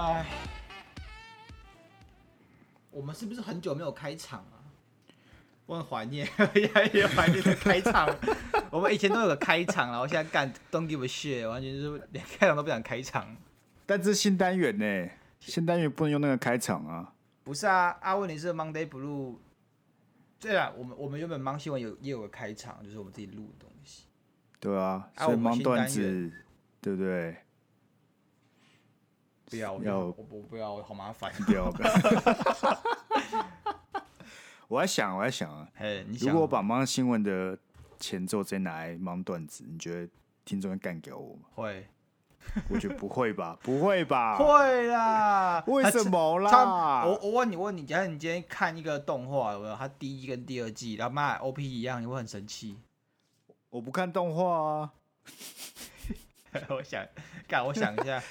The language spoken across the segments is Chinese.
哎，我们是不是很久没有开场啊？我很怀念，也也怀念的开场。我们以前都有个开场，然后现在干 Don't give a shit，完全就是连开场都不想开场。但这是新单元呢，新单元不能用那个开场啊。不是啊，阿问题是 Monday Blue。对啊，我们我们原本忙新闻有也有个开场，就是我们自己录的东西。对啊，所以忙段子，对不对？不要，要我我不要，我好麻烦。不 要。不 要我在想，我在想啊，哎，你如果我把忙新闻的前奏直接拿来忙段子，你觉得听众会干掉我吗？会。我觉得不会吧，不会吧？会啦。为什么啦？我我问你，问你，假如你今天看一个动画，有没有？它第一跟第二季，然后妈 OP 一样，你会很生气？我不看动画啊。我想，干，我想一下。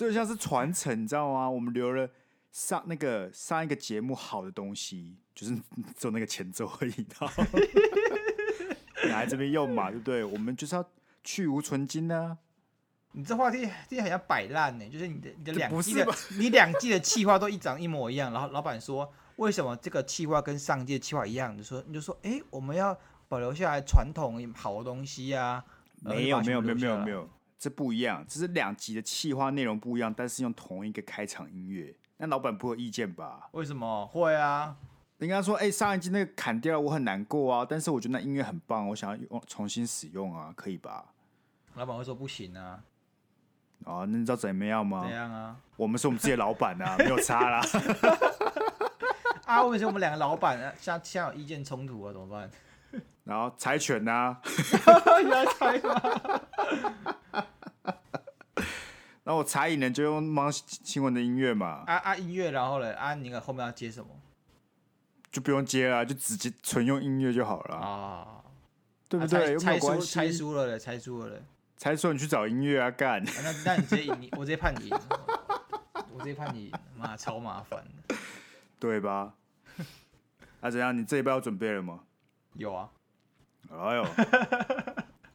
这就像是传承，你知道吗？我们留了上那个上一个节目好的东西，就是 做那个前奏而已，拿 来这边用嘛，对不对？我们就是要去芜存菁呢。你这话题听起来很像摆烂呢，就是你的你的两季的你两季的企划都一长一模一样，然后 老板说，为什么这个企划跟上季的企划一样？你说你就说，哎，我们要保留下来传统好的东西呀、啊。没有没有没有没有没有。这不一样，这是两集的企划内容不一样，但是用同一个开场音乐，那老板不会有意见吧？为什么会啊？人家说，哎、欸，上一集那个砍掉了，我很难过啊，但是我觉得那音乐很棒，我想要用重新使用啊，可以吧？老板会说不行啊。哦，那你知道怎么样吗？怎样啊？我们是我们自己的老板啊，没有差啦。啊，为什么我们两个老板啊，像像有意见冲突啊，怎么办？然后猜拳呐、啊，你要猜吗？那我猜赢了就用忙新闻的音乐嘛。啊啊音乐，然后呢？啊，你后面要接什么？就不用接了，就直接纯用音乐就好了啊，对不对？猜输猜输了嘞，猜输了嘞，猜输你去找音乐啊干。那那你直接赢，我直接判你赢，我直接判你赢，妈超麻烦的，对吧？啊怎样？你这一包准备了吗？有啊。哎呦。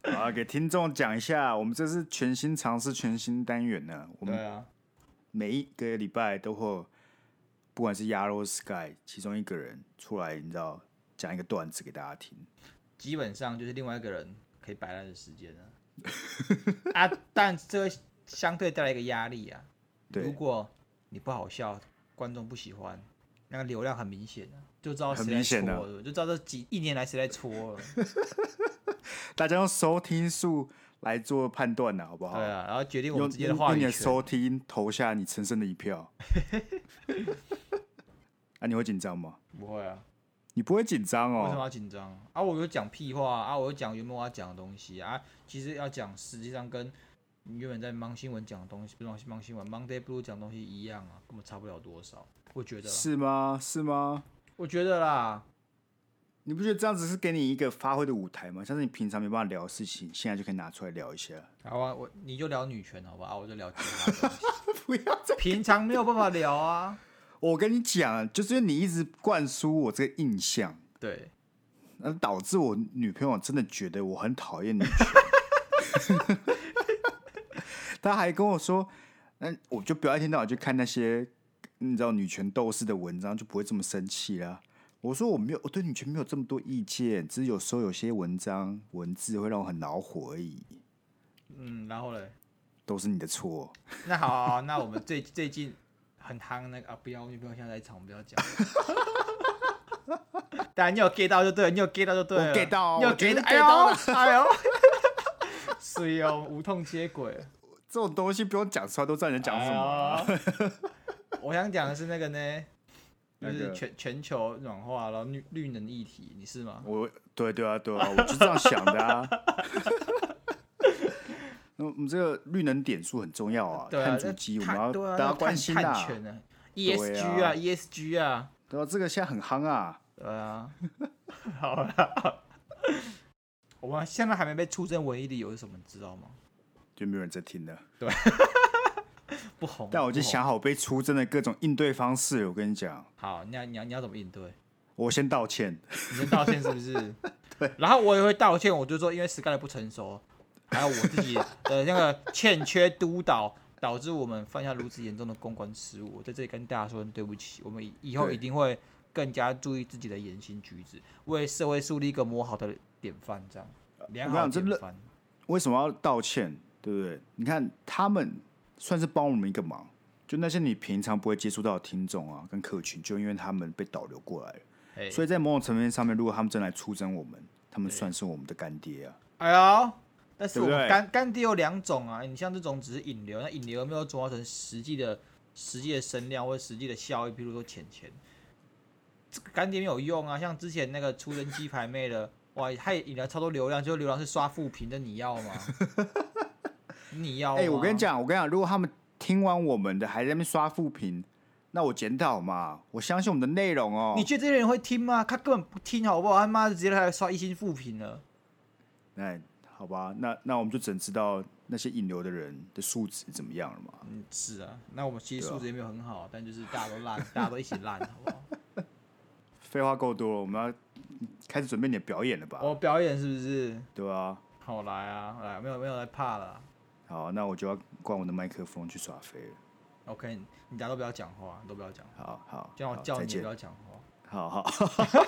好，给听众讲一下，我们这是全新尝试、全新单元呢。我们每一个礼拜都会，不管是鸭肉 Sky 其中一个人出来，你知道，讲一个段子给大家听。基本上就是另外一个人可以摆烂的时间了啊，但这相对带来一个压力啊。对，如果你不好笑，观众不喜欢，那个流量很明显的，就知道谁在戳了，就知道这几一年来谁在搓了。大家用收听数来做判断呢，好不好？对啊，然后决定我们之间的话语权。用你的收听投下你神圣的一票。啊，你会紧张吗？不会啊，你不会紧张哦？为什么要紧张啊？我有讲屁话啊！我有讲原本我要讲的东西啊。其实要讲，实际上跟你原本在忙新闻讲的东西，不是忙新闻，Monday Blue 讲的东西一样啊，根本差不了多少。我觉得是吗？是吗？我觉得啦。你不觉得这样子是给你一个发挥的舞台吗？像是你平常没办法聊的事情，现在就可以拿出来聊一下。好啊，我你就聊女权，好吧？我就聊其他。不要再平常没有办法聊啊。我跟你讲，就是因为你一直灌输我这个印象，对，那导致我女朋友真的觉得我很讨厌女权。她还跟我说，那我就不要一天到晚去看那些你知道女权斗士的文章，就不会这么生气啦。我说我没有，我对女权没有这么多意见，只是有时候有些文章文字会让我很恼火而已。嗯，然后嘞，都是你的错。那好，那我们最最近很夯那个啊，不要，不要现在在场，我们不要讲。当然你有 get 到就对了，你有 get 到就对了，我 get 到，你有 get 到，哎呦，哎呦，所以哦，无痛接轨，这种东西不用讲出来都知道你在讲什么。哎、我想讲的是那个呢。就是全全球暖化，然后绿绿能议题，你是吗？我对对啊对啊，我就这样想的啊。那我们这个绿能点数很重要啊，碳足迹我们要大家关心啊。ESG 啊，ESG 啊，对啊，这个现在很夯啊。对啊。好了，我们现在还没被出征唯一的理由是什么？你知道吗？就没有人在听的。对。不红，但我就想好被出征的各种应对方式。我跟你讲，好，你要你要你要怎么应对？我先道歉，你先道歉是不是？对，然后我也会道歉，我就说因为 Sky 的不成熟，还有我自己的那个欠缺督导导致我们犯下如此严重的公关失误。我在这里跟大家说对不起，我们以后一定会更加注意自己的言行举止，为社会树立一个模好的典范。这样，良好典范。为什么要道歉？对不对？你看他们算是帮我们一个忙，就那些你平常不会接触到的听众啊，跟客群，就因为他们被导流过来了。所以在某种层面上面，如果他们真来出征我们，他们算是我们的干爹啊！哎呀，但是我们干干爹有两种啊，你像这种只是引流，那引流有没有转化成实际的、实际的声量或者实际的效益？比如说钱钱，这个干爹没有用啊！像之前那个出征鸡排妹的，哇，他也引来超多流量，就流量是刷负评的，你要吗？你要？哎、欸，我跟你讲，我跟你讲，如果他们听完我们的还在那边刷负评。那我检讨嘛，我相信我们的内容哦。你觉得这些人会听吗？他根本不听，好不好？他妈的直接来刷一星负评了。哎，好吧，那那我们就只能知道那些引流的人的素质怎么样了嘛。嗯，是啊。那我们其实素质也没有很好，啊、但就是大家都烂，大家都一起烂，好不好？废话够多了，我们要开始准备你的表演了吧？我表演是不是？对啊。好来啊，来，没有没有在怕了。好，那我就要关我的麦克风去耍飞了。OK，你大家都不要讲话，都不要讲。好好，叫我叫你不要讲话。好好。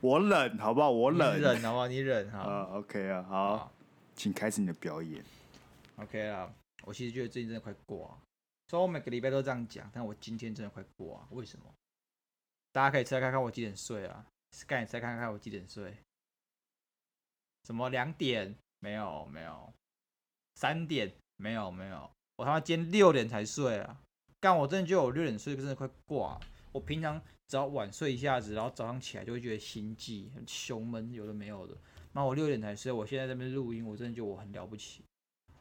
我忍，好不好？我忍，忍，好不好？你忍哈。啊，OK 啊，好，好，请开始你的表演。OK 啊，我其实觉得最近真的快挂，所以我每个礼拜都这样讲，但我今天真的快挂，为什么？大家可以猜看看我几点睡啊？Sky，你猜看看我几点睡？什么两点？没有，没有。三点。没有没有，我他妈今天六点才睡啊！干，我真的觉得我六点睡真的快挂。我平常只要晚睡一下子，然后早上起来就会觉得心悸很胸闷，有的没有的。那我六点才睡，我现在在这边录音，我真的觉得我很了不起。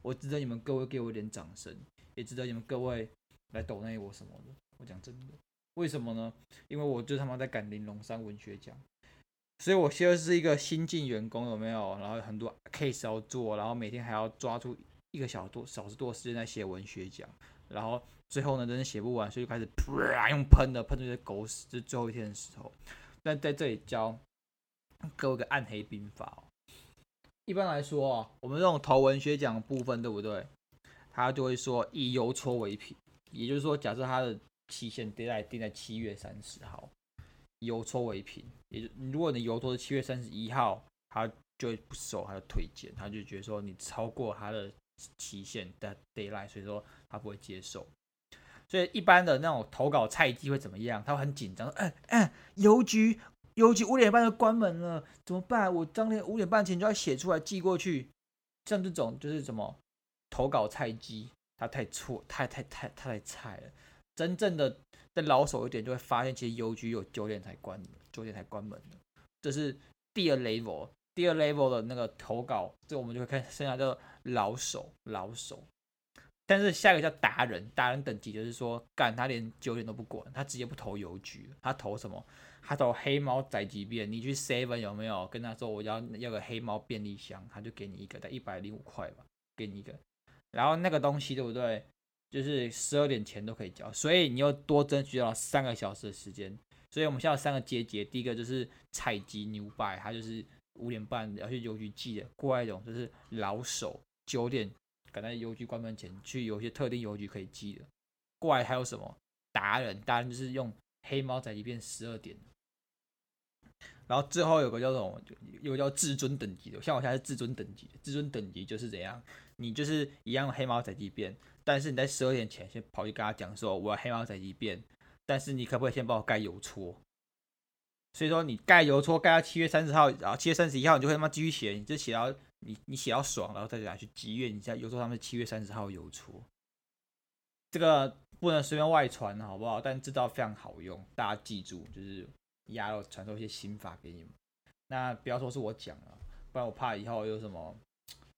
我值得你们各位给我一点掌声，也值得你们各位来抖内我什么的。我讲真的，为什么呢？因为我就他妈在赶玲珑山文学奖，所以我现在是一个新进员工，有没有？然后很多 case 要做，然后每天还要抓住。一个小多小时多时间在写文学奖，然后最后呢，真的写不完，所以就开始啪用喷的喷出些狗屎。就是最后一天的时候，那在这里教各位个暗黑兵法哦。一般来说啊，我们这种投文学奖部分，对不对？他就会说以邮戳为凭，也就是说，假设他的期限定在定在七月三十号，邮戳为凭，也就如果你邮戳是七月三十一号，他就会不收，他的推荐，他就觉得说你超过他的。期限的 deadline，所以说他不会接受。所以一般的那种投稿菜鸡会怎么样？他会很紧张，哎哎，邮局邮局五点半就关门了，怎么办？我当天五点半前就要写出来寄过去。像这种就是什么投稿菜鸡，他太错，太太太太菜了。真正的再老手一点，就会发现其实邮局有九点才关，九点才关门的。这是第二 level。第二 level 的那个投稿，这我们就会看，剩下叫老手，老手。但是下一个叫达人，达人等级就是说，干他连九点都不管，他直接不投邮局，他投什么？他投黑猫宅急便。你去 seven 有没有跟他说我要要个黑猫便利箱，他就给你一个，在一百零五块吧，给你一个。然后那个东西对不对？就是十二点前都可以交，所以你又多争取到三个小时的时间。所以我们现在有三个阶节，第一个就是采集牛掰，他就是。五点半要去邮局寄的，过来一种就是老手，九点赶在邮局关门前去，有些特定邮局可以寄的。过来还有什么达人？达人就是用黑猫宅急便十二点。然后最后有个叫做有个叫至尊等级的，像我现在是至尊等级，至尊等级就是怎样？你就是一样黑猫宅急便，但是你在十二点前先跑去跟他讲说我要黑猫宅急便，但是你可不可以先帮我盖邮戳？所以说你盖邮戳盖到七月三十号，然后七月三十一号你就会他妈继续写，你就写到你你写到爽，然后再拿去集月，你在邮戳上面七月三十号邮戳，这个不能随便外传，好不好？但这招非常好用，大家记住，就是压了传授一些心法给你们。那不要说是我讲了，不然我怕以后有什么，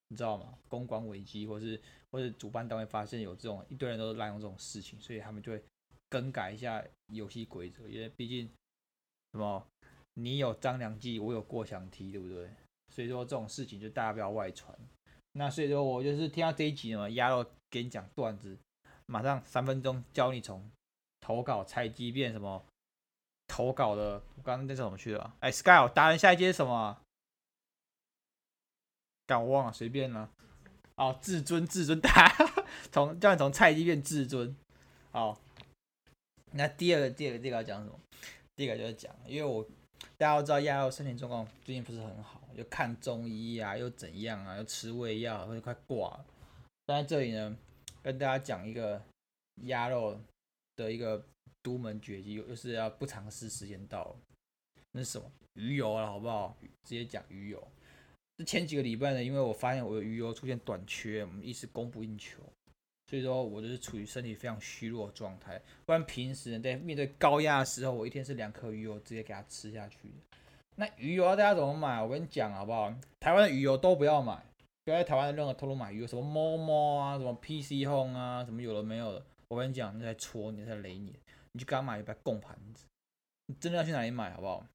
你知道吗？公关危机，或是或者主办单位发现有这种一堆人都滥用这种事情，所以他们就会更改一下游戏规则，因为毕竟。什么？你有张良计，我有过墙梯，对不对？所以说这种事情就大家不要外传。那所以说我就是听到这一集嘛，压了给你讲段子，马上三分钟教你从投稿拆机变什么投稿的。我刚刚那怎么去了？哎，Sky，达人下一阶是什么？敢我忘了，随便了。哦，至尊至尊 大，从叫你从菜鸡变至尊。好，那第二个第二个第二个要讲什么？第一个就是讲，因为我大家都知道鸭肉身体状况最近不是很好，又看中医啊，又怎样啊，又吃胃药，或者快挂了。但在这里呢，跟大家讲一个鸭肉的一个独门绝技，就是要不尝试时间到了，那是什么？鱼油了，好不好？直接讲鱼油。这前几个礼拜呢，因为我发现我的鱼油出现短缺，我们一直供不应求。所以说我就是处于身体非常虚弱的状态，不然平时呢，在面对高压的时候，我一天是两颗鱼油直接给它吃下去。那鱼油要大家怎么买？我跟你讲好不好？台湾的鱼油都不要买，不要在台湾的任何通路买鱼油，什么 Momo 啊，什么 PC Home 啊，什么有的没有的。我跟你讲，你在戳你，在雷你，你去刚买一把贡盘子。你真的要去哪里买好不好？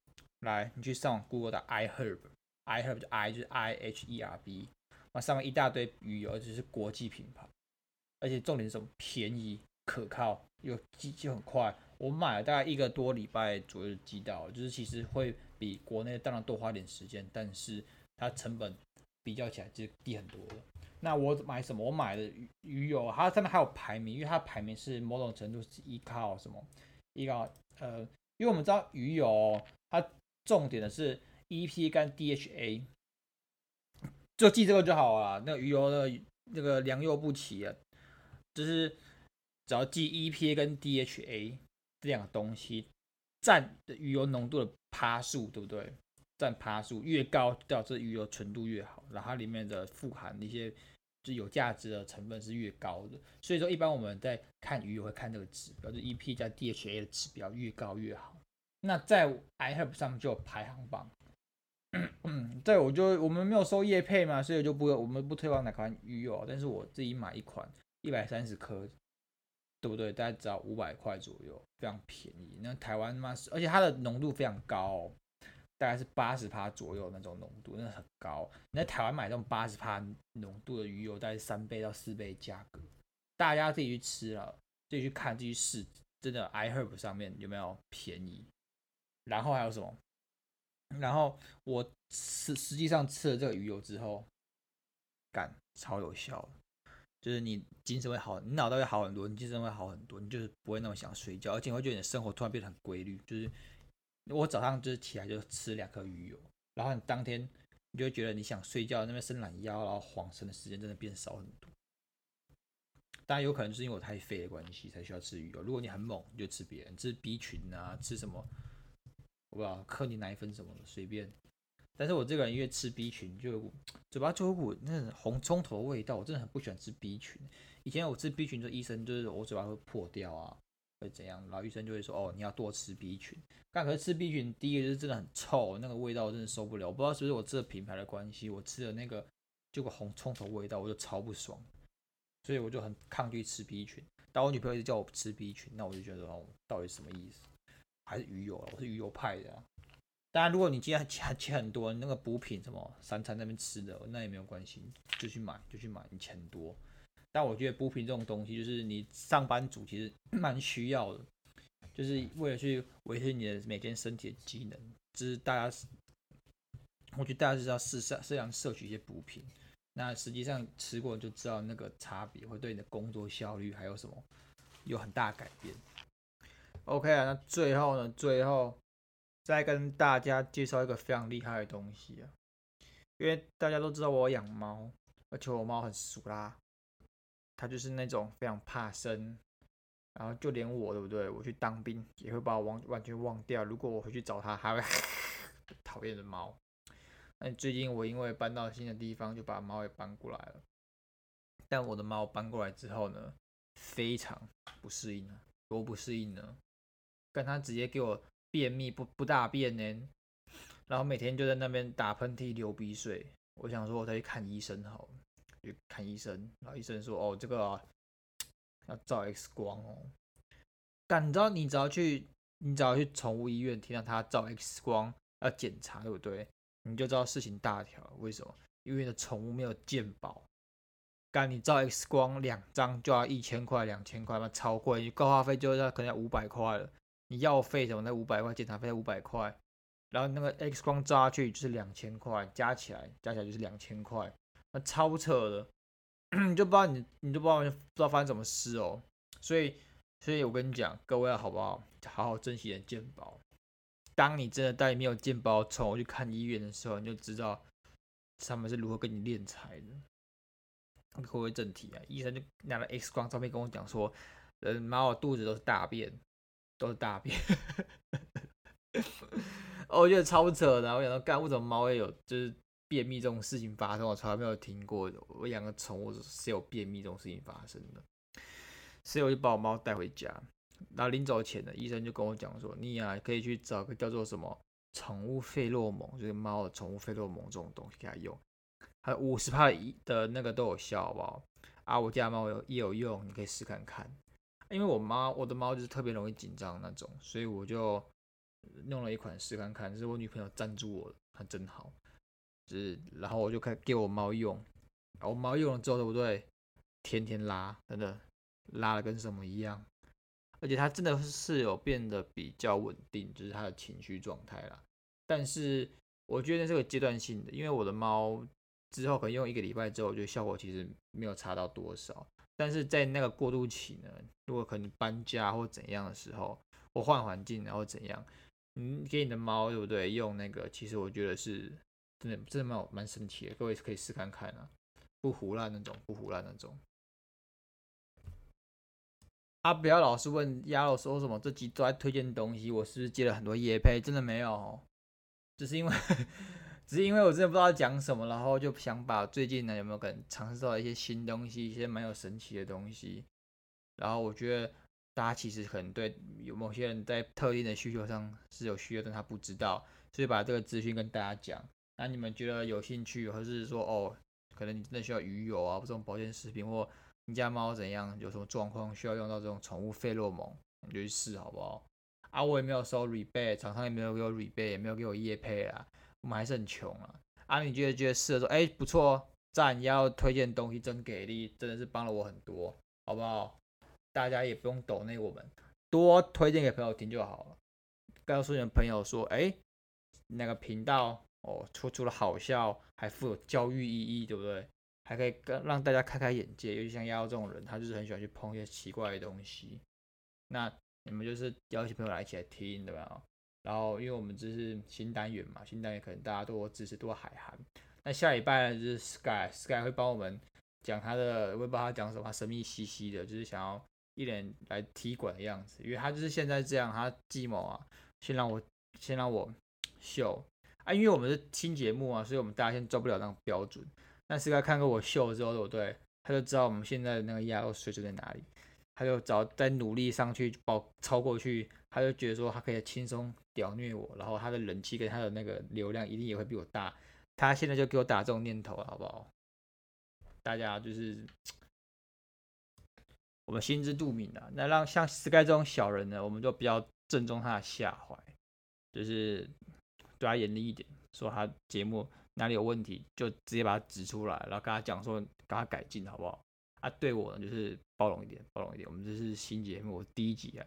来，你去上网 Google 的 ihab Iherb 就 I 就是 I H E R B，那上面一大堆鱼油，而且是国际品牌。而且重点是什么？便宜、可靠又寄就很快。我买了大概一个多礼拜左右寄到，就是其实会比国内当然多花点时间，但是它成本比较起来就低很多了。那我买什么？我买的鱼鱼油，它上面还有排名，因为它排名是某种程度是依靠什么？依靠呃，因为我们知道鱼油它重点的是 EP 跟 DHA，就记这个就好了。那鱼油的那个良莠不齐啊。就是只要记 EPA 跟 DHA 这两个东西占的鱼油浓度的趴数，对不对？占趴数越高，表示鱼油纯度越好，然后它里面的富含的一些就有价值的成分是越高的。所以说，一般我们在看鱼油会看这个指标，就 EPA 加 DHA 的指标越高越好。那在 iHerb 上面就有排行榜。嗯，对，我就我们没有收叶配嘛，所以就不我们不推广哪款鱼油，但是我自己买一款。一百三十颗，对不对？大概只要五百块左右，非常便宜。那台湾嘛，而且它的浓度非常高哦，大概是八十帕左右那种浓度，那很高。你在台湾买这种八十帕浓度的鱼油，大概是三倍到四倍价格。大家自己去吃了，自己去看，自己去试，真的 iHerb 上面有没有便宜？然后还有什么？然后我实实际上吃了这个鱼油之后，感超有效。就是你精神会好，你脑袋会好很多，你精神会好很多，你就是不会那么想睡觉，而且会觉得你的生活突然变得很规律。就是我早上就是起来就吃两颗鱼油，然后你当天你就觉得你想睡觉那边伸懒腰，然后晃神的时间真的变少很多。当然有可能是因为我太废的关系才需要吃鱼油。如果你很猛，你就吃别人，吃 B 群啊，吃什么不知道，克尼奶粉什么的随便。但是我这个人因为吃 B 群，就嘴巴就有股那种红葱头的味道，我真的很不喜欢吃 B 群。以前我吃 B 群，就医生就是我嘴巴会破掉啊，会怎样？然后医生就会说，哦，你要多吃 B 群。但可是吃 B 群，第一个就是真的很臭，那个味道我真的受不了。我不知道是不是我吃的品牌的关系，我吃的那个就个红葱头味道，我就超不爽，所以我就很抗拒吃 B 群。但我女朋友一直叫我吃 B 群，那我就觉得哦，到底什么意思？还是鱼油？我是鱼油派的。当然，如果你今天钱钱很多，那个补品什么三餐那边吃的，那也没有关系，就去买就去买，你钱多。但我觉得补品这种东西，就是你上班族其实蛮需要的，就是为了去维持你的每天身体的机能。就是大家，我觉得大家就是要适适适量摄取一些补品。那实际上吃过就知道那个差别，会对你的工作效率还有什么有很大改变。OK 啊，那最后呢，最后。再跟大家介绍一个非常厉害的东西啊，因为大家都知道我养猫，而且我猫很俗啦，它就是那种非常怕生，然后就连我对不对？我去当兵也会把我忘完全忘掉。如果我回去找它，还会 讨厌的猫。那最近我因为搬到新的地方，就把猫也搬过来了。但我的猫搬过来之后呢，非常不适应啊，多不适应呢，跟他直接给我。便秘不不大便呢，然后每天就在那边打喷嚏、流鼻水。我想说，我再去看医生好了，去看医生。然后医生说：“哦，这个、要照 X 光哦。”但你知道，你只要去，你只要去宠物医院，听到他照 X 光要检查，对不对？你就知道事情大条。为什么？因为你的宠物没有健保。干，你照 X 光两张就要一千块、两千块嘛，超贵。你挂号费就要可能要五百块了。你药费什么那五百块，检查费五百块，然后那个 X 光照下去就是两千块，加起来加起来就是两千块，那超扯的。你就不知道你你就不知道不知道发生什么事哦。所以，所以我跟你讲，各位好不好？好好珍惜你的健保。当你真的带没有健保宠物去看医院的时候，你就知道他们是如何跟你敛财的。回归正题啊，医生就拿了 X 光照片跟我讲说，呃，猫的肚子都是大便，都是大便。哦，我觉得超扯的。我想说，干，为什么猫会有就是便秘这种事情发生？我从来没有听过，我养个宠物是有便秘这种事情发生的。所以我就把我猫带回家。然后临走前呢医生就跟我讲说，你呀、啊、可以去找个叫做什么宠物费洛蒙，就是猫的宠物费洛蒙这种东西给它用。还有五十趴的那个都有效，好不好？啊，我家猫有也有用，你可以试看看。因为我妈，我的猫就是特别容易紧张那种，所以我就弄了一款试看看。是我女朋友赞助我的，它真好。就是，然后我就开给我猫用，我猫用了之后，对不对？天天拉，真的拉的跟什么一样。而且它真的是有变得比较稳定，就是它的情绪状态啦。但是我觉得这个阶段性的，因为我的猫。之后可能用一个礼拜之后，我觉得效果其实没有差到多少。但是在那个过渡期呢，如果可能搬家或怎样的时候，或换环境然后怎样，你给你的猫对不对？用那个，其实我觉得是真的真的蛮蛮神奇的。各位可以试看看啊，不唬烂那种，不唬烂那种。啊，不要老是问鸭肉说什么这集都在推荐东西，我是不是接了很多业配？真的没有，只是因为。只是因为我真的不知道讲什么，然后就想把最近呢有没有可能尝试到一些新东西，一些蛮有神奇的东西。然后我觉得大家其实可能对有某些人在特定的需求上是有需要，但他不知道，所以把这个资讯跟大家讲。那你们觉得有兴趣，或是说哦，可能你真的需要鱼油啊，或这种保健食品，或你家猫怎样，有什么状况需要用到这种宠物费洛蒙，你就去试好不好？啊，我也没有收 rebate，厂商也没有给我 rebate，也没有给我叶配啊。我们还是很穷啊！啊，你觉得觉得试了说，哎，不错，赞，要推荐东西真给力，真的是帮了我很多，好不好？大家也不用抖那我们，多推荐给朋友听就好了。告诉你的朋友说，哎，那个频道哦，除除了好笑，还富有教育意义，对不对？还可以跟让大家开开眼界。尤其像亚这种人，他就是很喜欢去碰一些奇怪的东西。那你们就是邀请朋友来一起来听，对吧？然后，因为我们这是新单元嘛，新单元可能大家都支持多海涵。那下礼拜呢，就是 Sky，Sky 会帮我们讲他的，我也不知道他讲什么，神秘兮兮的，就是想要一脸来踢馆的样子。因为他就是现在这样，他计谋啊，先让我先让我秀啊，因为我们是新节目啊，所以我们大家先做不了那种标准。但 Sky 看过我秀之后，对不对？他就知道我们现在的那个压肉水准在哪里，他就找再努力上去，包超过去。他就觉得说他可以轻松屌虐我，然后他的人气跟他的那个流量一定也会比我大。他现在就给我打这种念头，好不好？大家就是我们心知肚明的。那让像 Sky 这种小人呢，我们就比较正中他的下怀，就是对他严厉一点，说他节目哪里有问题，就直接把他指出来，然后跟他讲说，跟他改进，好不好？啊，对我呢就是包容一点，包容一点。我们这是新节目，我第一集啊。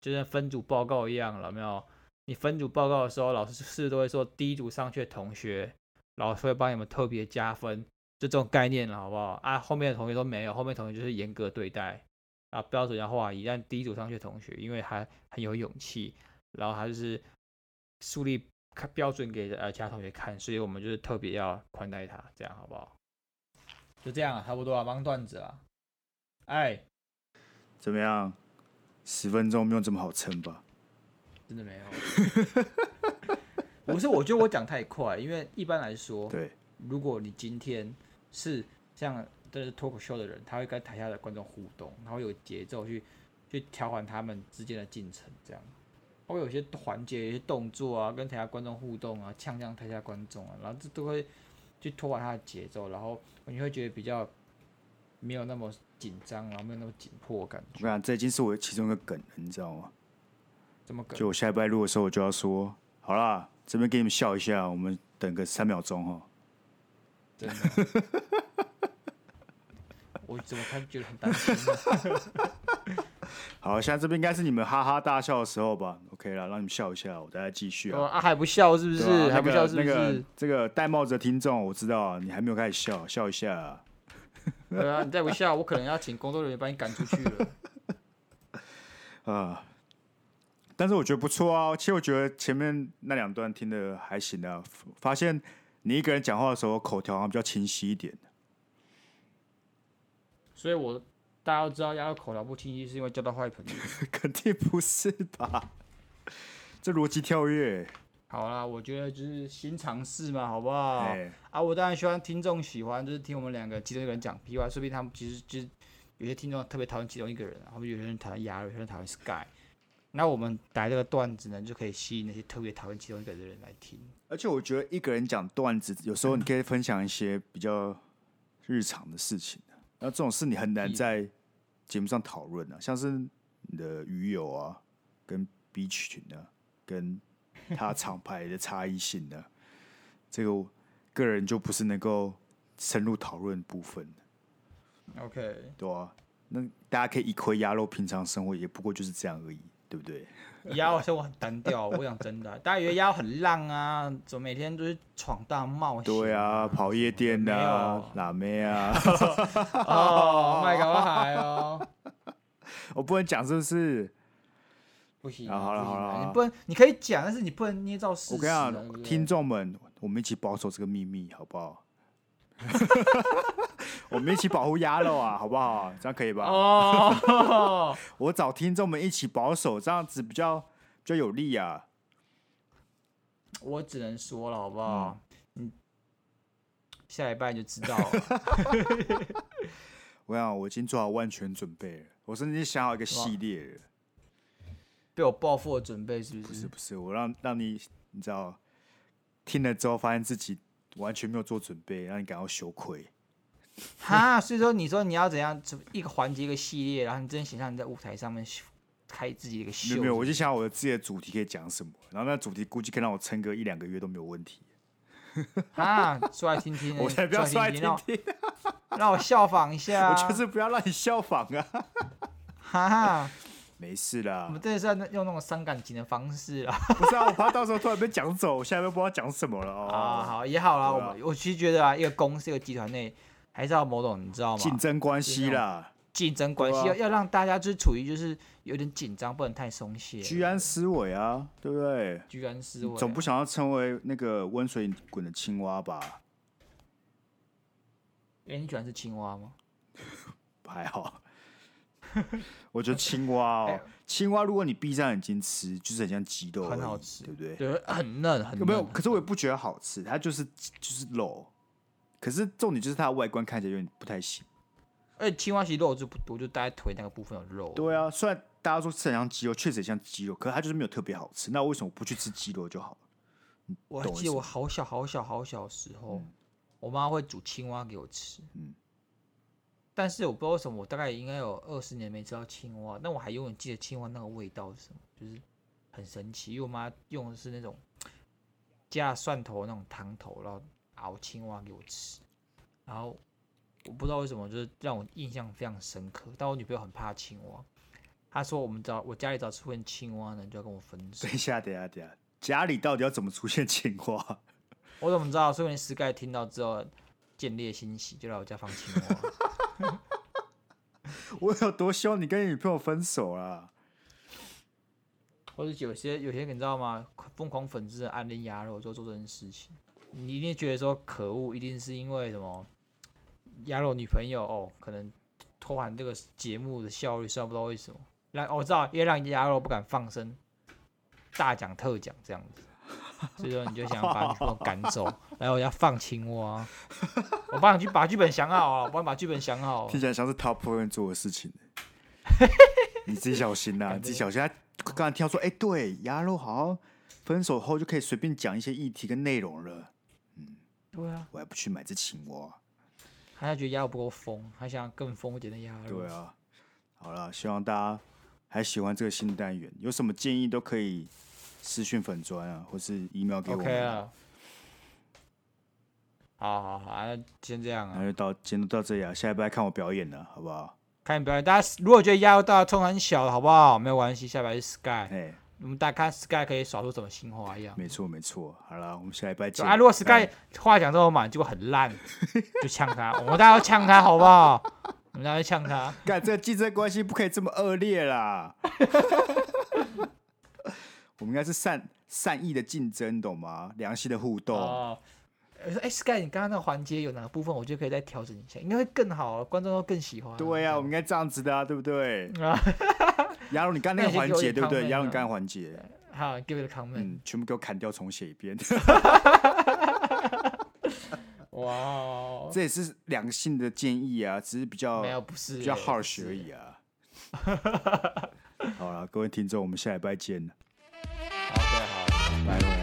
就像分组报告一样了，没有？你分组报告的时候，老师是是都会说第一组上去的同学，老师会帮你们特别加分，就这种概念了，好不好？啊，后面的同学都没有，后面同学就是严格对待啊，标准要划一。但第一组上去的同学，因为他很有勇气，然后他就是树立标准给呃其他同学看，所以我们就是特别要宽待他，这样好不好？就这样啊，差不多啊，忙段子啊。哎，怎么样？十分钟没有这么好撑吧？真的没有。不是，我觉得我讲太快，因为一般来说，对，如果你今天是像这是脱口秀的人，他会跟台下的观众互动，然后有节奏去去调缓他们之间的进程，这样，会有些环节、有些动作啊，跟台下观众互动啊，呛呛台下观众啊，然后这都会去拖缓他的节奏，然后你会觉得比较没有那么。紧张，然后没有那么紧迫感觉。我跟你讲，这已经是我其中一个梗了，你知道吗？怎么梗？就我下一拜录的时候，我就要说，好啦，这边给你们笑一下，我们等个三秒钟哈。真的？我怎么看觉得很担心呢？好，现在这边应该是你们哈哈大笑的时候吧？OK 了，让你们笑一下，我再来继续啊。啊，还不笑是不是？啊、还不笑是不是？那个、那个戴帽子的听众，我知道啊，你还没有开始笑，笑一下、啊。对啊，你再不笑，我可能要请工作人员把你赶出去了。啊，但是我觉得不错啊。其实我觉得前面那两段听的还行啊。发现你一个人讲话的时候，口条好像比较清晰一点。所以我大家都知道，丫头口条不清晰是因为交到坏朋友。肯定不是吧？这逻辑跳跃。好啦，我觉得就是新尝试嘛，好不好？欸、啊，我当然希望听众喜欢，就是听我们两个其中一个人讲屁话，说不定他们其实就是有些听众特别讨厌其中一个人，然后有些人讨厌鸭肉，有些人讨厌 Sky。那我们打这个段子呢，就可以吸引那些特别讨厌其中一个的人来听。而且我觉得一个人讲段子，有时候你可以分享一些比较日常的事情，那这种事你很难在节目上讨论啊，像是你的鱼友啊，跟 B 群啊，跟。他厂牌的差异性呢？这个我个人就不是能够深入讨论部分 OK，对啊，那大家可以一窥鸭肉平常生活也不过就是这样而已，对不对？鸭肉生活很单调，我讲真的、啊，大家以为鸭很浪啊，怎么每天都是闯荡冒险？对啊，跑夜店的啊，辣妹啊，哦，麦高海哦，我不能讲是不是？不行，好了好了，你不能，你可以讲，但是你不能捏造事实。我跟你讲，听众们，我们一起保守这个秘密，好不好？我们一起保护鸭肉啊，好不好？这样可以吧？哦，我找听众们一起保守，这样子比较比较有利啊。我只能说了，好不好？嗯，下礼拜就知道了。我想我已经做好万全准备了，我甚至想好一个系列了。被我报复的准备是不是？不是不是，我让让你你知道，听了之后发现自己完全没有做准备，让你感到羞愧。哈，所以说你说你要怎样，一个环节一个系列，然后你真想象你在舞台上面开自己的一个秀。没有没有，我就想我的自己的主题可以讲什么，然后那主题估计可以让我撑个一两个月都没有问题。啊，说来听听，我才不要说来听听，让我效仿一下。我就是不要让你效仿啊。哈哈。没事啦，我们这是在用那种伤感情的方式啦。不是啊，我怕到时候突然被讲走，我现在都不知道讲什么了哦。啊，好也好啦，啊、我我其实觉得啊，一个公司一个集团内还是要某种你知道吗？竞争关系啦，竞争关系要、啊、要让大家就是处于就是有点紧张，不能太松懈。居安思危啊，对不对？居安思危、啊，总不想要成为那个温水滚的青蛙吧？哎、欸，你喜欢吃青蛙吗？还好。我觉得青蛙哦，青蛙如果你闭上眼睛吃，就是很像鸡肉，很好吃，对不对？对，很嫩，很嫩。有没有？可是我也不觉得好吃，它就是就是肉。可是重点就是它的外观看起来有点不太行。而且青蛙其实肉就不多，就大概腿那个部分有肉。对啊，虽然大家说吃很像鸡肉，确实很像鸡肉，可是它就是没有特别好吃。那为什么不去吃鸡肉就好了？我还记得我好小好小好小的时候，嗯、我妈会煮青蛙给我吃。嗯。但是我不知道为什么，我大概应该有二十年没吃到青蛙，但我还永远记得青蛙那个味道是什么，就是很神奇。因为我妈用的是那种加蒜头那种汤头，然后熬青蛙给我吃，然后我不知道为什么，就是让我印象非常深刻。但我女朋友很怕青蛙，她说我们找我家里找出现青蛙呢，就要跟我分手。等一下，等一下，等一下，家里到底要怎么出现青蛙？我怎么知道？所以你 Sky 听到之后见猎心喜，就来我家放青蛙。我有多希望你跟你女朋友分手啊？或者有些有些你知道吗？疯狂粉丝的暗恋鸭肉就做这件事情，你一定觉得说可恶，一定是因为什么？鸭肉女朋友哦，可能拖缓这个节目的效率，虽然不知道为什么。让、我知道，因为让鸭肉不敢放声，大讲特讲这样子。所以说，你就想把女朋友赶走，然后要放青蛙。我帮你去把剧本想好啊，我帮你把剧本想好。听起来像是 Top One 做的事情。你自己小心呐，你自己小心。他刚才听到说，哎、欸，对，鸭肉好像分手后就可以随便讲一些议题跟内容了。嗯，对啊，我还不去买只青蛙。他还觉得鸭肉不够疯，还想更疯一点的鸭肉。对啊，好了，希望大家还喜欢这个新单元，有什么建议都可以。私讯粉砖啊，或是 email 给我们。OK 啊。好好好，那先这样啊。那就到今天就到这里啊，下礼拜看我表演了，好不好？看你表演，大家如果觉得压力大，冲很小，好不好？没有关系，下礼拜是 Sky。我们大家看 Sky 可以耍出什么新花样。没错没错，好了，我们下礼拜见。啊，如果 Sky 话讲这么满，结果很烂，就呛他，我们大家要呛他好不好？我们大家要呛他，干这个竞争关系不可以这么恶劣啦。我们应该是善善意的竞争，懂吗？良性的互动。哦哎，Sky，你刚刚那个环节有哪个部分，我觉得可以再调整一下，应该会更好，观众都更喜欢。对呀、啊，我们应该这样子的啊，对不对？亚龙，你刚刚那个环节对不对？亚龙，你刚刚环节，好，give it a comment，嗯，全部给我砍掉，重写一遍。哇 Wow，这也是良性的建议啊，只是比较没有不是比较 harsh 而已啊。好了，各位听众，我们下礼拜见。好，对，好，拜拜。